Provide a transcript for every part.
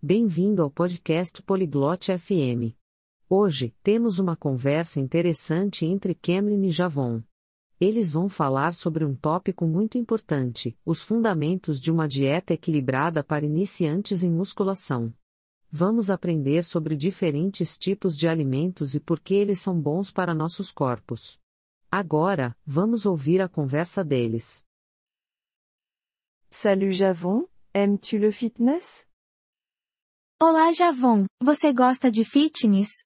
bem-vindo ao podcast Poliglote FM. Hoje, temos uma conversa interessante entre Cameron e Javon. Eles vão falar sobre um tópico muito importante: os fundamentos de uma dieta equilibrada para iniciantes em musculação. Vamos aprender sobre diferentes tipos de alimentos e por que eles são bons para nossos corpos. Agora, vamos ouvir a conversa deles. Salut Javon, aimes-tu le fitness Olá Javon, você gosta de fitness?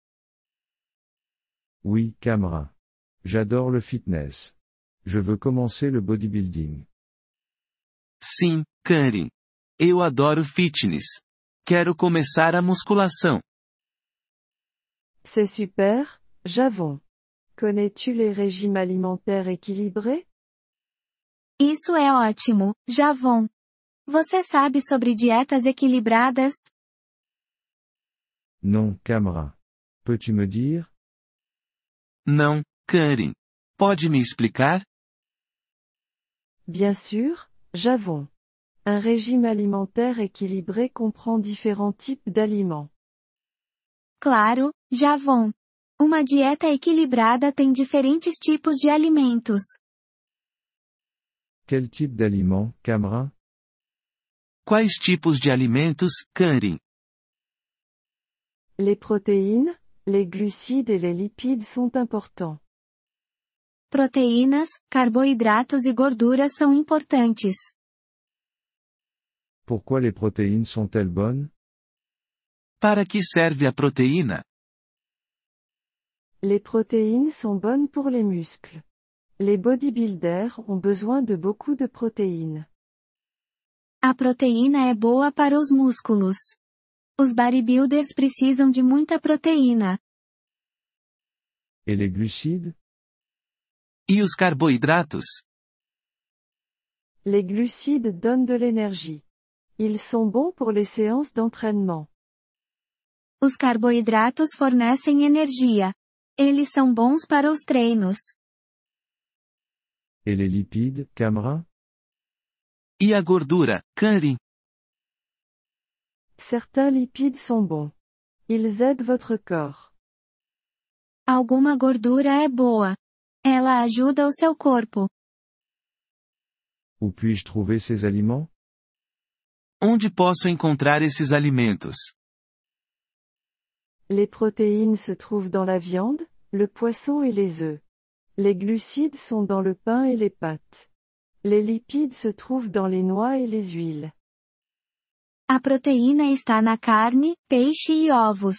Oui, Camera. J'adore le fitness. Je veux commencer le bodybuilding. Sim, Karen. Eu adoro fitness. Quero começar a musculação. C'est super, Javon. Connais-tu les régimes alimentaires équilibrés Isso é ótimo, Javon. Você sabe sobre dietas equilibradas? Non, Camera. Peux-tu me dire Não, Karen. Pode me explicar? Bien sûr, Javon. Un régime alimentaire équilibré comprend différents types d'aliments. Claro, Javon. Uma dieta equilibrada tem diferentes tipos de alimentos. Quel type d'aliment, Camera Quais tipos de alimentos, Karen? Les protéines, les glucides et les lipides sont importants. Proteínas, carboidratos e gorduras são importantes. Pourquoi les protéines sont-elles bonnes? Para que serve a proteína? Les protéines sont bonnes pour les muscles. Les bodybuilders ont besoin de beaucoup de protéines. A proteína é boa para os músculos. Os bodybuilders precisam de muita proteína. Et les glucides E os carboidratos? Les glucides donnent de l'énergie. Ils sont bons pour les séances d'entraînement. Os carboidratos fornecem energia. Eles são bons para os treinos. Et les lipides, Camera E a gordura, Karen? Certains lipides sont bons. Ils aident votre corps. Alguma gordura é boa. Ela ajuda o seu corpo. Où puis-je trouver ces aliments? Onde posso encontrar esses alimentos? Les protéines se trouvent dans la viande, le poisson et les œufs. Les glucides sont dans le pain et les pâtes. Les lipides se trouvent dans les noix et les huiles. A proteína está na carne, peixe e ovos.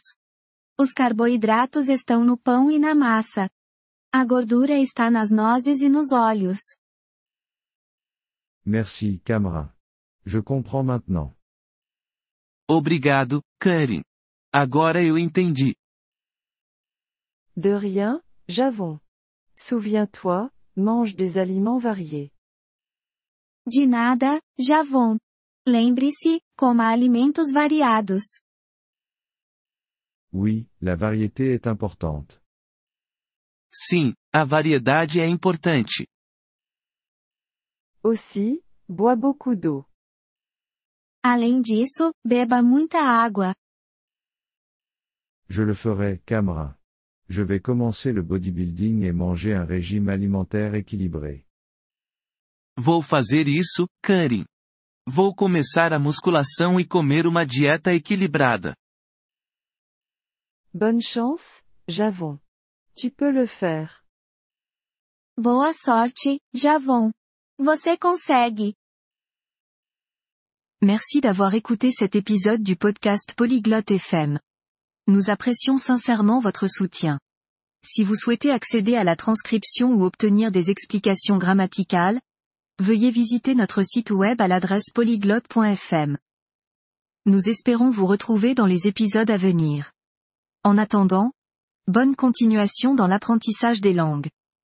Os carboidratos estão no pão e na massa. A gordura está nas nozes e nos óleos. Merci, Camera. Je comprends maintenant. Obrigado, Karen. Agora eu entendi. De rien, Javon. Souviens-toi, mange des aliments variés. De nada, Javon. Lembre-se, coma alimentos variados. Oui, la variété est importante. Sim, a variedade é importante. Aussi, bois beaucoup d'eau. Além disso, beba muita água. Je le ferai, Camera. Je vais commencer le bodybuilding et manger un régime alimentaire équilibré. Vou fazer isso, Karen. Vou começar a musculação e comer uma dieta equilibrada. Bonne chance, Javon. Tu peux le faire. Boa sorte, Javon. Você consegue. Merci d'avoir écouté cet épisode du podcast Polyglotte FM. Nous apprécions sincèrement votre soutien. Si vous souhaitez accéder à la transcription ou obtenir des explications grammaticales, veuillez visiter notre site web à l'adresse polyglotte.fm. Nous espérons vous retrouver dans les épisodes à venir. En attendant, bonne continuation dans l'apprentissage des langues.